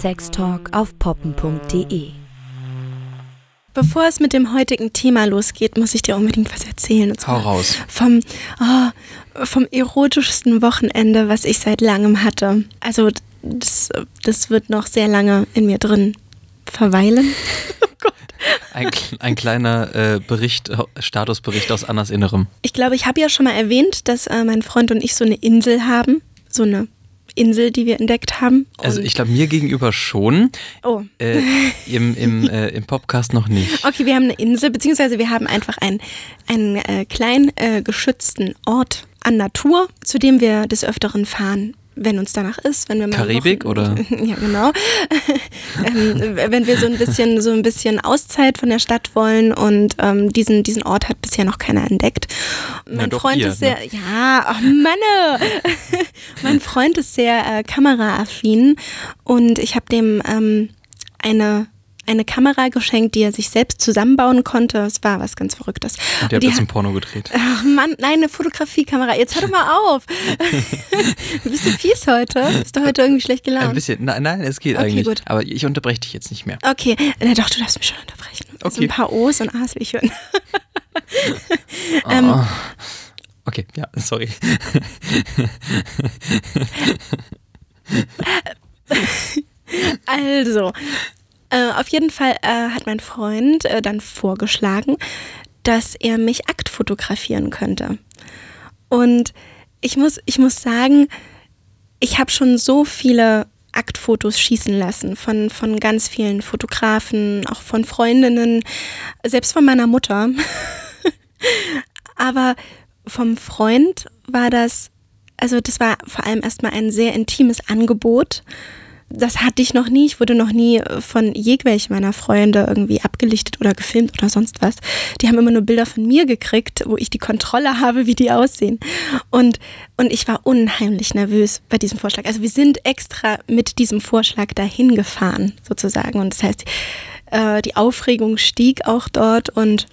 Sextalk auf poppen.de. Bevor es mit dem heutigen Thema losgeht, muss ich dir unbedingt was erzählen. Hau raus. Vom, oh, vom erotischsten Wochenende, was ich seit langem hatte. Also das, das wird noch sehr lange in mir drin verweilen. Ein, ein kleiner äh, Bericht, Statusbericht aus Annas Innerem. Ich glaube, ich habe ja schon mal erwähnt, dass äh, mein Freund und ich so eine Insel haben. So eine Insel, die wir entdeckt haben. also ich glaube, mir gegenüber schon. Oh. Äh, Im im, äh, Im Podcast noch nicht. Okay, wir haben eine Insel, beziehungsweise wir haben einfach einen, einen äh, kleinen äh, geschützten Ort an Natur, zu dem wir des Öfteren fahren wenn uns danach ist, wenn wir mal Karibik Wochen, oder ja genau, ähm, wenn wir so ein bisschen so ein bisschen Auszeit von der Stadt wollen und ähm, diesen diesen Ort hat bisher noch keiner entdeckt. Na Mein doch Freund ihr, ist sehr, ne? ja, ach Manne, mein Freund ist sehr äh, kameraaffin und ich habe dem ähm, eine eine Kamera geschenkt, die er sich selbst zusammenbauen konnte. Es war was ganz Verrücktes. Und ihr habt jetzt ein Porno gedreht. Ach Mann, nein, eine Fotografiekamera. Jetzt hör doch mal auf. Bist du fies heute? Bist du heute irgendwie schlecht Ein gelaunt? bisschen. Nein, nein, es geht Okay, eigentlich. gut. Aber ich unterbreche dich jetzt nicht mehr. Okay, na doch, du darfst mich schon unterbrechen. Okay. ein paar O's und A's will ich hören. Ähm, Oh. Okay, ja, sorry. Also, äh, auf jeden Fall äh, hat mein Freund äh, dann vorgeschlagen, dass er mich Akt fotografieren könnte. Und ich muss, ich muss sagen, ich habe schon so viele Aktfotos schießen lassen von, von ganz vielen Fotografen, auch von Freundinnen, selbst von meiner Mutter. Aber vom Freund war das, also das war vor allem erstmal ein sehr intimes Angebot. Das hatte ich noch nie. Ich wurde noch nie von jegwelchen meiner Freunde irgendwie abgelichtet oder gefilmt oder sonst was. Die haben immer nur Bilder von mir gekriegt, wo ich die Kontrolle habe, wie die aussehen. Und, und ich war unheimlich nervös bei diesem Vorschlag. Also wir sind extra mit diesem Vorschlag dahin gefahren, sozusagen. Und das heißt, äh, die Aufregung stieg auch dort und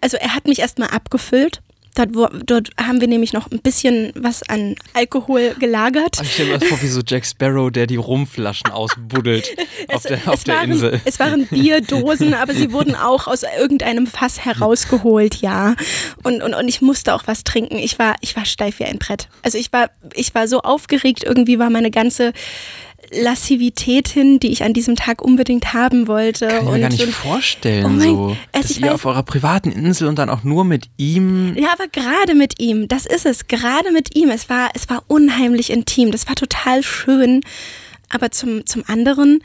also er hat mich erstmal abgefüllt. Dort, wo, dort haben wir nämlich noch ein bisschen was an Alkohol gelagert. Ich stelle mir das vor, wie so Jack Sparrow, der die Rumflaschen ausbuddelt auf der, auf der waren, Insel. es waren Bierdosen, aber sie wurden auch aus irgendeinem Fass herausgeholt, ja. Und, und, und ich musste auch was trinken. Ich war, ich war steif wie ein Brett. Also ich war, ich war so aufgeregt, irgendwie war meine ganze Lassivität hin, die ich an diesem Tag unbedingt haben wollte. Kann ich mir gar nicht vorstellen, Oh mein- so. also dass ich ihr weiß- auf eurer privaten Insel und dann auch nur mit ihm. Ja, aber gerade mit ihm, das ist es, gerade mit ihm. Es war, es war unheimlich intim, das war total schön. Aber zum, zum anderen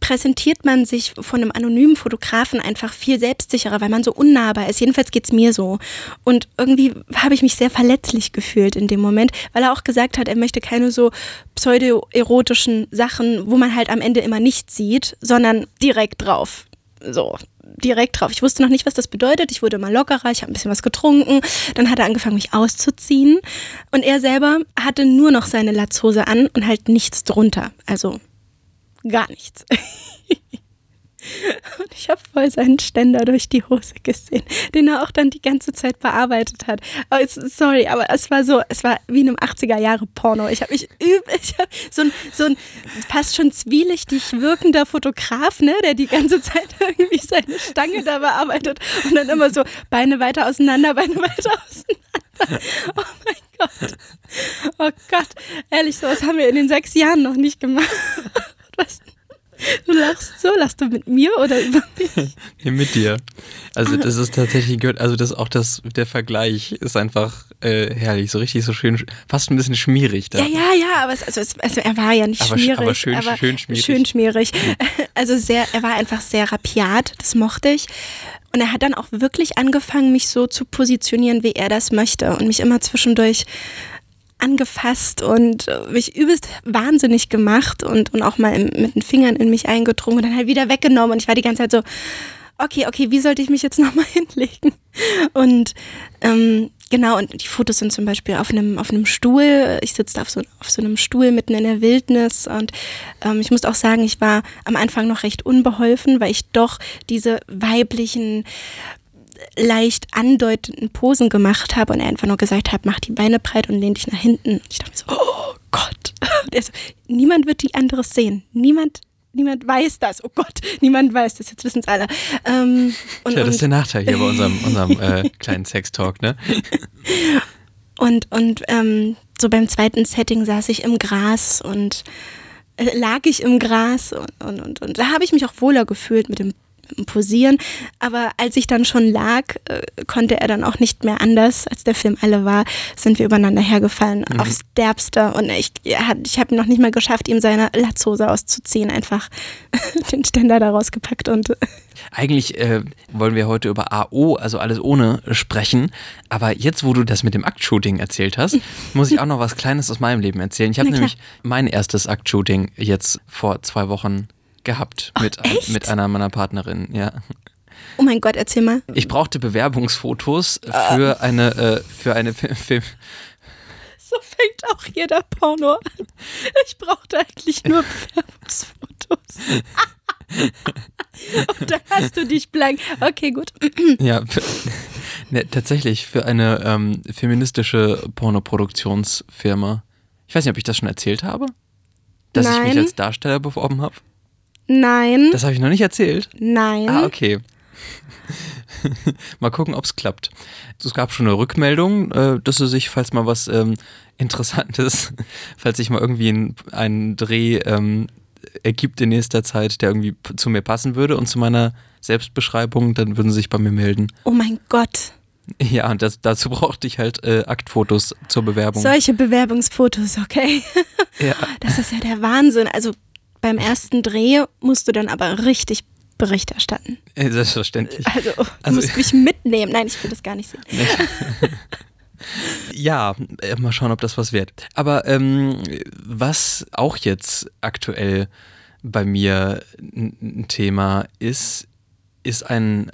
präsentiert man sich von einem anonymen Fotografen einfach viel selbstsicherer, weil man so unnahbar ist. Jedenfalls geht's mir so. Und irgendwie habe ich mich sehr verletzlich gefühlt in dem Moment, weil er auch gesagt hat, er möchte keine so pseudo-erotischen Sachen, wo man halt am Ende immer nichts sieht, sondern direkt drauf. So, direkt drauf. Ich wusste noch nicht, was das bedeutet. Ich wurde immer lockerer, ich habe ein bisschen was getrunken. Dann hat er angefangen, mich auszuziehen. Und er selber hatte nur noch seine Latzhose an und halt nichts drunter. Also gar nichts. Und ich habe voll seinen Ständer durch die Hose gesehen, den er auch dann die ganze Zeit bearbeitet hat. Aber sorry, aber es war so, es war wie in einem 80er Jahre Porno. Ich habe mich üb, ich hab so ein, so ein fast schon zwielichtig wirkender Fotograf, ne, der die ganze Zeit irgendwie seine Stange da bearbeitet und dann immer so Beine weiter auseinander, Beine weiter auseinander. Oh mein Gott. Oh Gott. Ehrlich, sowas haben wir in den sechs Jahren noch nicht gemacht. Was? Du lachst so, lachst du mit mir oder über mich? Nee, mit dir. Also das ist tatsächlich gehört, also das auch das, der Vergleich ist einfach äh, herrlich, so richtig so schön, fast ein bisschen schmierig da. Ja, ja, ja, aber es, also, es, also er war ja nicht Aber sch- schmierig. aber schön- er war schön schmierig. Schön schmierig. Also sehr, er war einfach sehr rapiat, das mochte ich. Und er hat dann auch wirklich angefangen, mich so zu positionieren, wie er das möchte und mich immer zwischendurch angefasst und äh, mich übelst wahnsinnig gemacht und, und auch mal mit den Fingern in mich eingedrungen und dann halt wieder weggenommen. Und ich war die ganze Zeit so, okay, okay, wie sollte ich mich jetzt nochmal hinlegen? Und ähm, genau, und die Fotos sind zum Beispiel auf einem, auf einem Stuhl. Ich sitze da auf so, auf so einem Stuhl mitten in der Wildnis und ähm, ich muss auch sagen, ich war am Anfang noch recht unbeholfen, weil ich doch diese weiblichen leicht andeutenden Posen gemacht habe und er einfach nur gesagt hat, mach die Beine breit und lehn dich nach hinten. Ich dachte mir so, oh Gott. Und er so, niemand wird die anderes sehen. Niemand, niemand weiß das. Oh Gott, niemand weiß das. Jetzt wissen es alle. Ähm, und, Tja, das ist der Nachteil hier bei unserem, unserem äh, kleinen Sextalk, ne? und, und ähm, so beim zweiten Setting saß ich im Gras und äh, lag ich im Gras und, und, und, und da habe ich mich auch wohler gefühlt mit dem Posieren. Aber als ich dann schon lag, äh, konnte er dann auch nicht mehr anders, als der Film alle war, sind wir übereinander hergefallen Mhm. aufs Derbste. Und ich, ich habe noch nicht mal geschafft, ihm seine Latzhose auszuziehen, einfach den Ständer da rausgepackt und Eigentlich äh, wollen wir heute über AO, also alles ohne, sprechen. Aber jetzt, wo du das mit dem Aktshooting erzählt hast, muss ich auch noch was Kleines aus meinem Leben erzählen. Ich habe nämlich mein erstes Aktshooting jetzt vor zwei Wochen gehabt mit, ein, echt? mit einer meiner Partnerinnen, ja. oh mein Gott, erzähl mal. Ich brauchte Bewerbungsfotos für eine, äh, für eine Fi- Film. So fängt auch jeder Porno an. Ich brauchte eigentlich nur Bewerbungsfotos. Und da hast du dich blank. Okay, gut. Ja, für, ne, tatsächlich für eine ähm, feministische Pornoproduktionsfirma. Ich weiß nicht, ob ich das schon erzählt habe. Dass ich mich Nein. als Darsteller beworben habe. Nein, Das habe ich noch nicht erzählt. nein. Ah, okay. mal gucken, ob es klappt. Es gab schon eine Rückmeldung, äh, dass sie sich, falls mal was ähm, Interessantes, falls sich mal irgendwie ein, ein Dreh ähm, ergibt in nächster Zeit, der irgendwie zu mir passen würde und zu meiner Selbstbeschreibung, dann würden sie sich bei mir melden. Oh mein Gott. Ja, und das, dazu brauchte ich halt äh, Aktfotos zur Bewerbung. Solche Bewerbungsfotos, okay. Ja. Das ist ja der Wahnsinn. Also beim ersten Dreh musst du dann aber richtig Bericht erstatten. Äh, Selbstverständlich. Also, du Also- musst mich mitnehmen. Nein, ich will das gar nicht sehen. Ja, äh, mal schauen, ob das was wird. Aber ähm, was auch jetzt aktuell bei mir ein ein Thema ist, ist ein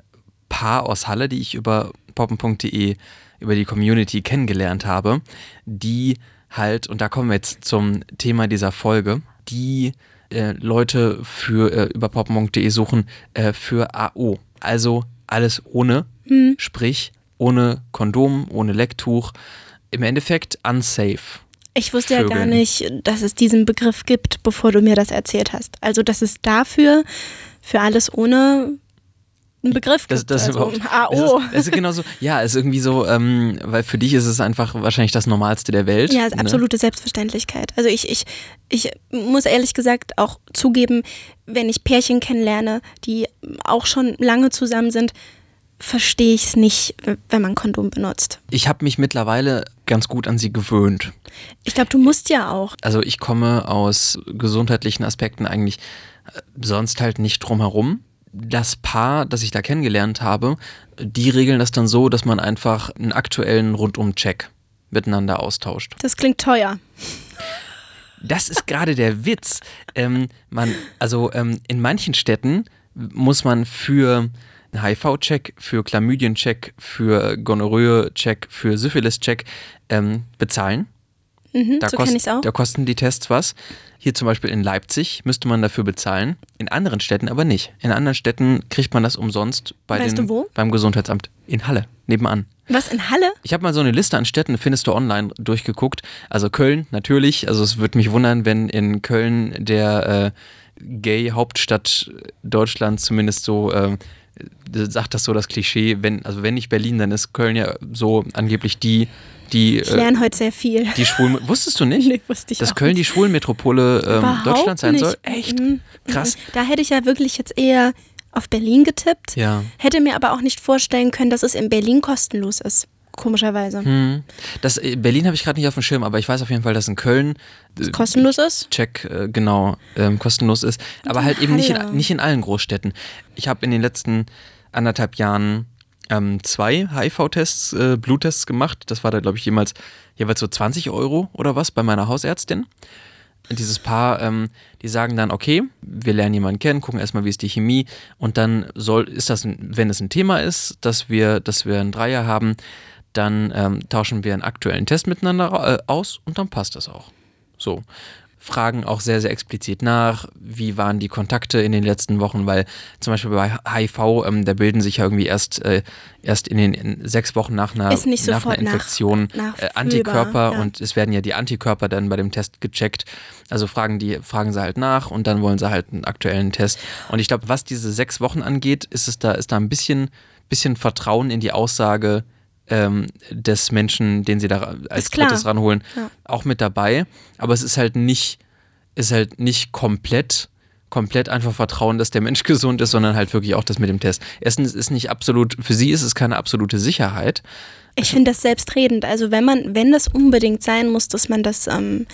Paar aus Halle, die ich über poppen.de, über die Community kennengelernt habe, die halt, und da kommen wir jetzt zum Thema dieser Folge, die äh, Leute für äh, über poppen.de suchen äh, für AO. Also alles ohne, sprich ohne Kondom, ohne Lecktuch. Im Endeffekt unsafe. Ich wusste ja gar Vögeln. nicht, dass es diesen Begriff gibt, bevor du mir das erzählt hast. Also, dass es dafür, für alles ohne einen Begriff Das, gibt. das also. AO. Es ist, es ist genau so, ja, es ist irgendwie so, ähm, weil für dich ist es einfach wahrscheinlich das Normalste der Welt. Ja, ist ne? absolute Selbstverständlichkeit. Also ich, ich, ich muss ehrlich gesagt auch zugeben, wenn ich Pärchen kennenlerne, die auch schon lange zusammen sind, verstehe ich es nicht, wenn man Kondom benutzt. Ich habe mich mittlerweile ganz gut an sie gewöhnt. Ich glaube, du musst ja auch. Also ich komme aus gesundheitlichen Aspekten eigentlich äh, sonst halt nicht drum herum. Das Paar, das ich da kennengelernt habe, die regeln das dann so, dass man einfach einen aktuellen Rundum-Check miteinander austauscht. Das klingt teuer. Das ist gerade der Witz. Ähm, man, also ähm, in manchen Städten muss man für einen HIV-Check, für Chlamydien-Check, für Gonorrhoe-Check, für Syphilis-Check ähm, bezahlen. Mhm, Da, so kost- kenne ich es auch. da kosten die Tests was. Hier zum Beispiel in Leipzig müsste man dafür bezahlen, in anderen Städten aber nicht. In anderen Städten kriegt man das umsonst bei Weißt den, du wo? beim Gesundheitsamt. In Halle, nebenan. Was, in Halle? Ich habe mal so eine Liste an Städten, findest du online, durchgeguckt. Also Köln natürlich. Also es würde mich wundern, wenn in Köln der äh, Gay-Hauptstadt Deutschlands zumindest so, äh, sagt das so das Klischee, wenn, also wenn nicht Berlin, dann ist Köln ja so angeblich die, die, Ich äh, lerne heute sehr viel. die Schwulen. Wusstest du nicht? Nee, wusste ich dass Köln die nicht. Schwulenmetropole ähm, Überhaupt Deutschlands sein nicht. soll? Echt? Mhm. Krass. Mhm. Da hätte ich ja wirklich jetzt eher auf Berlin getippt. Ja. Hätte mir aber auch nicht vorstellen können, dass es in Berlin kostenlos ist. Komischerweise. Hm. Das, äh, Berlin habe ich gerade nicht auf dem Schirm, aber ich weiß auf jeden Fall, dass in Köln äh, Kostenlos ist? Check äh, genau ähm, kostenlos ist. Aber halt eben nicht in, nicht in allen Großstädten. Ich habe in den letzten anderthalb Jahren ähm, zwei HIV-Tests, äh, Bluttests gemacht. Das war da, glaube ich, jemals, jeweils so 20 Euro oder was bei meiner Hausärztin. Dieses Paar, ähm, die sagen dann, okay, wir lernen jemanden kennen, gucken erstmal, wie ist die Chemie und dann soll, ist das, wenn es ein Thema ist, dass wir, dass wir einen Dreier haben, dann ähm, tauschen wir einen aktuellen Test miteinander äh, aus und dann passt das auch. So. Fragen auch sehr, sehr explizit nach, wie waren die Kontakte in den letzten Wochen, weil zum Beispiel bei HIV, ähm, da bilden sich ja irgendwie erst, äh, erst in den in sechs Wochen nach einer, nach einer Infektion nach, äh, Antikörper ja. und es werden ja die Antikörper dann bei dem Test gecheckt. Also fragen die, fragen sie halt nach und dann wollen sie halt einen aktuellen Test. Und ich glaube, was diese sechs Wochen angeht, ist es da, ist da ein bisschen, bisschen Vertrauen in die Aussage, ähm, des Menschen, den sie da als drittes ranholen, ja. auch mit dabei. Aber es ist halt nicht, ist halt nicht komplett, komplett einfach Vertrauen, dass der Mensch gesund ist, sondern halt wirklich auch das mit dem Test. Erstens ist nicht absolut, für sie ist es keine absolute Sicherheit. Ich finde das selbstredend. Also wenn man, wenn das unbedingt sein muss, dass man das ähm,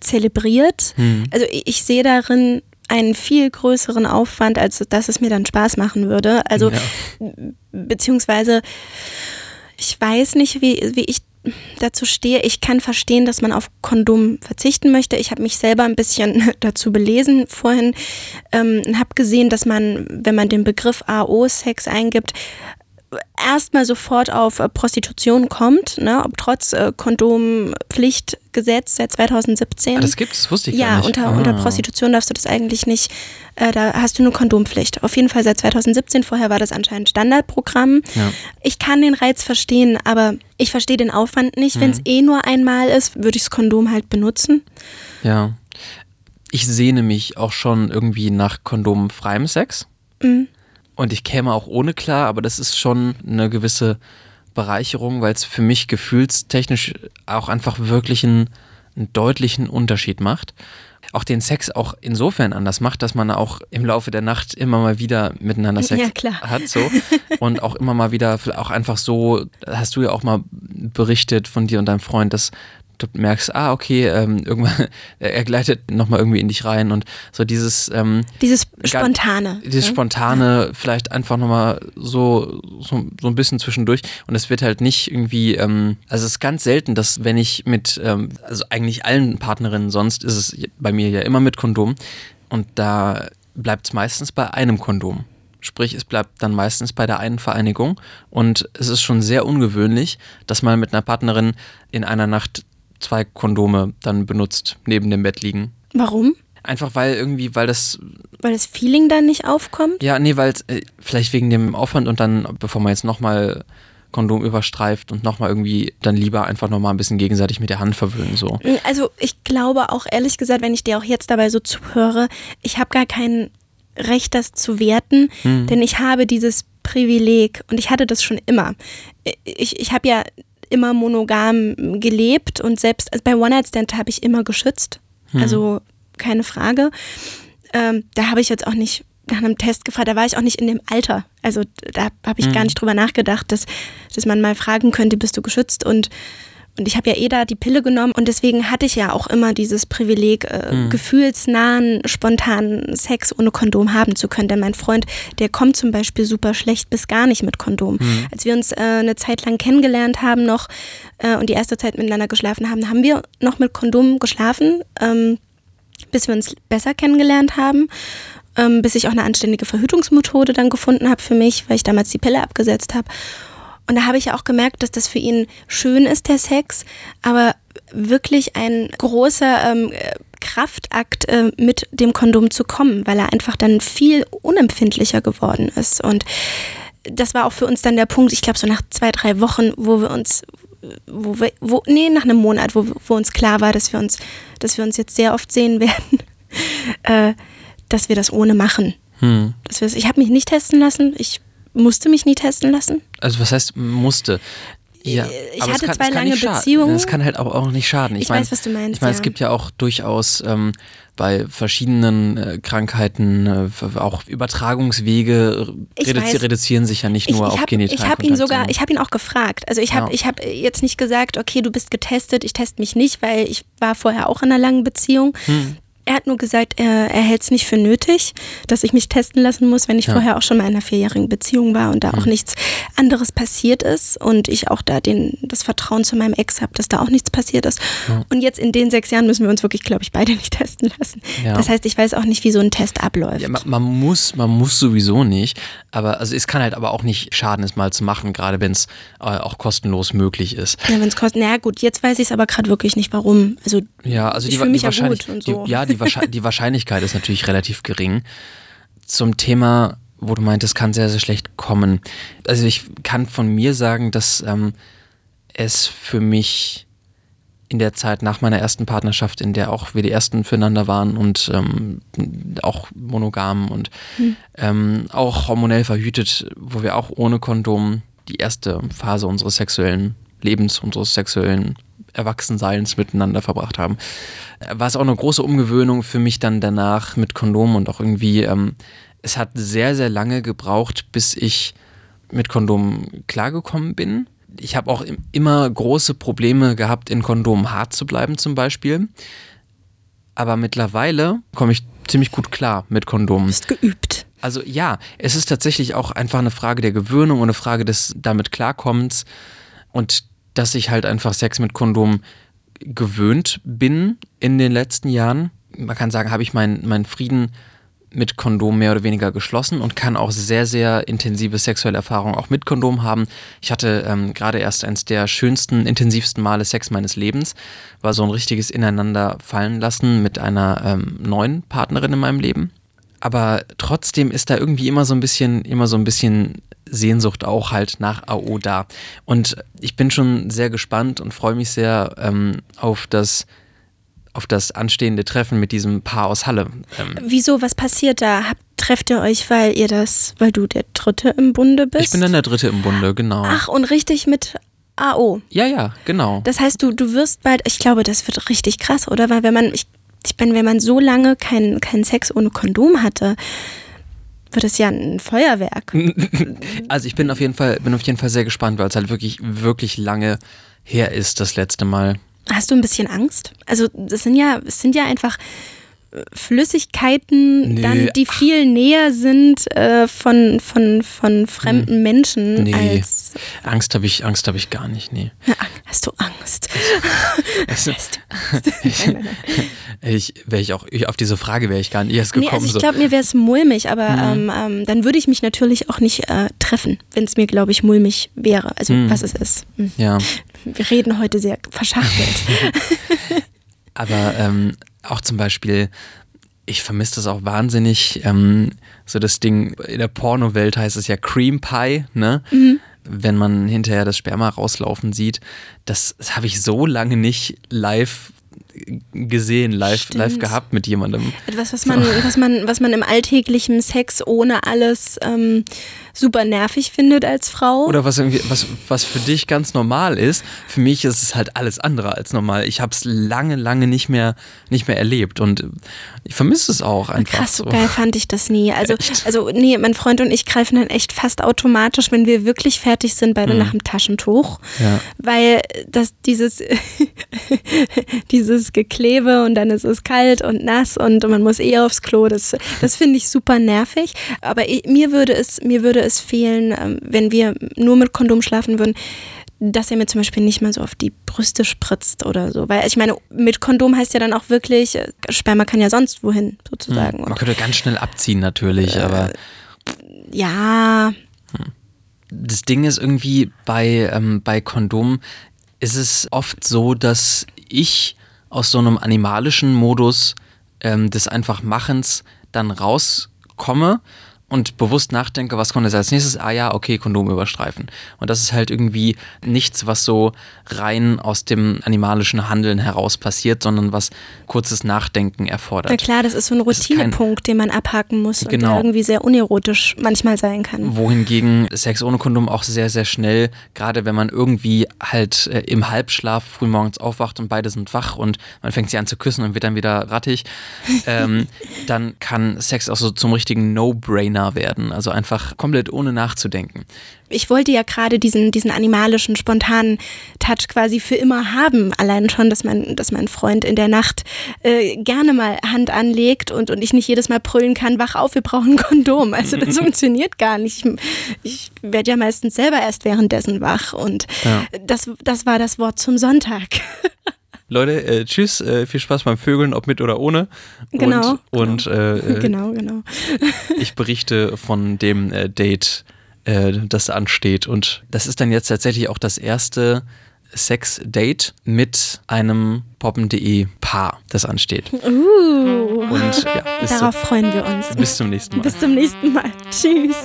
zelebriert. Hm. Also ich, ich sehe darin einen viel größeren Aufwand, als dass es mir dann Spaß machen würde. Also ja. beziehungsweise ich weiß nicht, wie, wie ich dazu stehe. Ich kann verstehen, dass man auf Kondom verzichten möchte. Ich habe mich selber ein bisschen dazu belesen vorhin ähm, habe gesehen, dass man, wenn man den Begriff AO-Sex eingibt, erstmal sofort auf äh, Prostitution kommt, ne, ob trotz äh, Kondompflichtgesetz seit 2017. Ah, das gibt es, wusste ich ja, gar nicht. Unter, ah. unter Prostitution darfst du das eigentlich nicht, äh, da hast du eine Kondompflicht. Auf jeden Fall seit 2017, vorher war das anscheinend Standardprogramm. Ja. Ich kann den Reiz verstehen, aber ich verstehe den Aufwand nicht. Mhm. Wenn es eh nur einmal ist, würde ich das Kondom halt benutzen. Ja. Ich sehne mich auch schon irgendwie nach kondomfreiem Sex. Mhm. Und ich käme auch ohne klar, aber das ist schon eine gewisse Bereicherung, weil es für mich gefühlstechnisch auch einfach wirklich einen, einen deutlichen Unterschied macht. Auch den Sex auch insofern anders macht, dass man auch im Laufe der Nacht immer mal wieder miteinander Sex ja, hat so. Und auch immer mal wieder auch einfach so hast du ja auch mal berichtet von dir und deinem Freund, dass du merkst, ah, okay, ähm, irgendwann, er gleitet nochmal irgendwie in dich rein und so dieses ähm, Dieses Spontane. Dieses ne? Spontane, ja. vielleicht einfach nochmal so, so, so ein bisschen zwischendurch und es wird halt nicht irgendwie, ähm, also es ist ganz selten, dass wenn ich mit, ähm, also eigentlich allen Partnerinnen sonst ist es bei mir ja immer mit Kondom und da bleibt es meistens bei einem Kondom. Sprich, es bleibt dann meistens bei der einen Vereinigung. Und es ist schon sehr ungewöhnlich, dass man mit einer Partnerin in einer Nacht zwei Kondome dann benutzt, neben dem Bett liegen. Warum? Einfach weil irgendwie, weil das. Weil das Feeling dann nicht aufkommt? Ja, nee, weil äh, vielleicht wegen dem Aufwand und dann, bevor man jetzt nochmal Kondom überstreift und nochmal irgendwie dann lieber einfach nochmal ein bisschen gegenseitig mit der Hand verwöhnen. So. Also ich glaube auch ehrlich gesagt, wenn ich dir auch jetzt dabei so zuhöre, ich habe gar kein Recht, das zu werten, hm. denn ich habe dieses Privileg und ich hatte das schon immer. Ich, ich habe ja immer monogam gelebt und selbst also bei One Night Stand habe ich immer geschützt. Hm. Also keine Frage. Ähm, da habe ich jetzt auch nicht nach einem Test gefragt, da war ich auch nicht in dem Alter. Also da habe ich hm. gar nicht drüber nachgedacht, dass, dass man mal fragen könnte, bist du geschützt? Und und ich habe ja eh da die Pille genommen und deswegen hatte ich ja auch immer dieses Privileg, äh, mhm. gefühlsnahen, spontanen Sex ohne Kondom haben zu können. Denn mein Freund, der kommt zum Beispiel super schlecht bis gar nicht mit Kondom. Mhm. Als wir uns äh, eine Zeit lang kennengelernt haben noch äh, und die erste Zeit miteinander geschlafen haben, haben wir noch mit Kondom geschlafen, ähm, bis wir uns besser kennengelernt haben. Ähm, bis ich auch eine anständige Verhütungsmethode dann gefunden habe für mich, weil ich damals die Pille abgesetzt habe. Und da habe ich ja auch gemerkt, dass das für ihn schön ist, der Sex, aber wirklich ein großer ähm, Kraftakt äh, mit dem Kondom zu kommen, weil er einfach dann viel unempfindlicher geworden ist. Und das war auch für uns dann der Punkt, ich glaube so nach zwei, drei Wochen, wo wir uns, wo wir, wo, nee, nach einem Monat, wo, wo uns klar war, dass wir uns, dass wir uns jetzt sehr oft sehen werden, äh, dass wir das ohne machen. Hm. Dass ich habe mich nicht testen lassen. Ich musste mich nie testen lassen. Also was heißt musste? Ja, ich hatte kann, zwei lange Beziehungen. Das kann halt auch, auch nicht schaden. Ich, ich mein, weiß, was du meinst. Ich meine, ja. es gibt ja auch durchaus ähm, bei verschiedenen äh, Krankheiten äh, auch Übertragungswege reduzi reduzieren sich ja nicht nur ich, ich auf Genitalkontakt. Ich habe ihn sogar, ich habe ihn auch gefragt. Also ich habe ja. ich hab jetzt nicht gesagt, okay, du bist getestet, ich teste mich nicht, weil ich war vorher auch in einer langen Beziehung. Hm Er hat nur gesagt, er, er hält es nicht für nötig, dass ich mich testen lassen muss, wenn ich Ja. vorher auch schon mal in einer vierjährigen Beziehung war und da auch Mhm. nichts anderes passiert ist und ich auch da den, das Vertrauen zu meinem Ex habe, dass da auch nichts passiert ist. Ja. Und jetzt in den sechs Jahren müssen wir uns wirklich, glaube ich, beide nicht testen lassen. Ja. Das heißt, ich weiß auch nicht, wie so ein Test abläuft. Ja, man, man muss, man muss sowieso nicht. Aber also es kann halt aber auch nicht schaden, es mal zu machen, gerade wenn es äh, auch kostenlos möglich ist. Ja, wenn es kostet. Na gut, jetzt weiß ich es aber gerade wirklich nicht, warum. Also Ja, also Ich die, fühl die, mich ja gut und so. die, ja, die, Wahrscheinlich- die Wahrscheinlichkeit ist natürlich relativ gering. Zum Thema, wo du meintest, kann sehr, sehr schlecht kommen. Also ich kann von mir sagen, dass ähm, es für mich in der Zeit nach meiner ersten Partnerschaft, in der auch wir die ersten füreinander waren und ähm, auch monogam und ähm, auch hormonell verhütet, wo wir auch ohne Kondom die erste Phase unseres sexuellen Lebens, unseres sexuellen Erwachsenseins miteinander verbracht haben. War es auch eine große Umgewöhnung für mich dann danach mit Kondom und auch irgendwie, ähm, es hat sehr, sehr lange gebraucht, bis ich mit Kondom klargekommen bin. Ich habe auch im- immer große Probleme gehabt, in Kondom hart zu bleiben zum Beispiel. Aber mittlerweile komme ich ziemlich gut klar mit Kondom. bist geübt. Also ja, es ist tatsächlich auch einfach eine Frage der Gewöhnung und eine Frage des damit Klarkommens und dass ich halt einfach Sex mit Kondom gewöhnt bin in den letzten Jahren. Man kann sagen, habe ich meinen meinen Frieden mit Kondom mehr oder weniger geschlossen und kann auch sehr, sehr intensive sexuelle Erfahrungen auch mit Kondom haben. Ich hatte ähm, gerade erst eins der schönsten, intensivsten Male Sex meines Lebens. War so ein richtiges Ineinander fallen lassen mit einer ähm, neuen Partnerin in meinem Leben. Aber trotzdem ist da irgendwie immer so ein bisschen, immer so ein bisschen Sehnsucht auch halt nach AO da. Und ich bin schon sehr gespannt und freue mich sehr ähm, auf das auf das anstehende Treffen mit diesem Paar aus Halle. Ähm, Wieso, was passiert da? Habt, trefft ihr euch, weil ihr das, weil du der Dritte im Bunde bist? ich bin dann der Dritte im Bunde, genau. Ach, und richtig mit AO. Ja, ja, genau. Das heißt, du, du wirst bald, ich glaube, das wird richtig krass, oder? Weil wenn man, ich, ich bin, wenn man so lange keinen keinen Sex ohne Kondom hatte, wird es ja ein Feuerwerk. Also ich bin auf jeden Fall, bin auf jeden Fall sehr gespannt, weil es halt wirklich, wirklich lange her ist, das letzte Mal. Hast du ein bisschen Angst? Also, das sind ja, es sind ja einfach äh, Flüssigkeiten, Nö, dann, die viel näher sind äh, von, von, von fremden Menschen Hm. Nee. als. Angst habe ich, Angst habe ich gar nicht, nee. Hast du Angst? Also, Hast du Angst? Ich wäre ich auch, ich, auf diese Frage wäre ich gar nicht erst Nee, gekommen. also ich glaube, mir wäre es mulmig, aber Mhm. ähm, ähm, dann würde ich mich natürlich auch nicht äh, treffen, wenn es mir, glaube ich, mulmig wäre. Also Mhm. was es ist. Hm. ja. Wir reden heute sehr verschachtelt. Aber ähm, auch zum Beispiel, ich vermisse das auch wahnsinnig. Ähm, so das Ding, in der Pornowelt heißt es ja Cream Pie, ne? Wenn man hinterher das Sperma rauslaufen sieht. Das, das habe ich so lange nicht live gesehen, live, Stimmt. live gehabt mit jemandem. Etwas, was man, was man, was man im alltäglichen Sex ohne alles ähm, super nervig findet als Frau. Oder was irgendwie, was, was für dich ganz normal ist, für mich ist es halt alles andere als normal. Ich habe es lange, lange nicht mehr, nicht mehr erlebt und ich vermisse es auch einfach. Krass, so geil fand ich das nie. Also, Echt? also nee, mein Freund und ich greifen dann echt fast automatisch, wenn wir wirklich fertig sind, beide nach dem Taschentuch. Mhm. Ja. Weil das dieses, dieses Geklebe und dann ist es kalt und nass und man muss eh aufs Klo. Das, das finde ich super nervig. Aber ich, mir würde es, mir würde es fehlen, ähm, wenn wir nur mit Kondom schlafen würden, dass er mir zum Beispiel nicht mal so auf die Brüste spritzt oder so. Weil ich meine, mit Kondom heißt ja dann auch wirklich, äh, Sperma kann ja sonst wohin sozusagen. Man Und könnte ganz schnell abziehen natürlich, aber ja, das Ding ist irgendwie bei, ähm, bei Kondom ist es oft so, dass ich aus so einem animalischen Modus ähm, des einfach Machens dann rauskomme und bewusst nachdenke, was kommt jetzt als nächstes? Ah ja, okay, Kondom überstreifen. Und das ist halt irgendwie nichts, was so rein aus dem animalischen Handeln heraus passiert, sondern was kurzes Nachdenken erfordert. na klar, das ist so ein Routinepunkt, den man abhaken muss und Genau. der irgendwie sehr unerotisch manchmal sein kann. Wohingegen Sex ohne Kondom auch sehr, sehr schnell, gerade wenn man irgendwie halt äh, im Halbschlaf frühmorgens aufwacht und beide sind wach und man fängt sie an zu küssen und wird dann wieder rattig, ähm, dann kann Sex auch so zum richtigen No-Brainer Männer werden. Also einfach komplett ohne nachzudenken. Ich wollte ja gerade diesen, diesen animalischen, spontanen Touch quasi für immer haben. Allein schon, dass mein, dass mein Freund in der Nacht äh, gerne mal Hand anlegt und, und ich nicht jedes Mal brüllen kann, wach auf, wir brauchen ein Kondom. Also das funktioniert gar nicht. Ich, ich werde ja meistens selber erst währenddessen wach. Und ja. das, das war das Wort zum Sonntag. Leute, äh, tschüss, äh, viel Spaß beim Vögeln, ob mit oder ohne. Genau. Und, genau. Und, äh, genau, genau. ich berichte von dem äh, Date, äh, das ansteht. Und das ist dann jetzt tatsächlich auch das erste Sex-Date mit einem poppen.de Paar, das ansteht. Uh. Und ja, darauf so. freuen wir uns. Bis zum nächsten Mal. Bis zum nächsten Mal. Tschüss.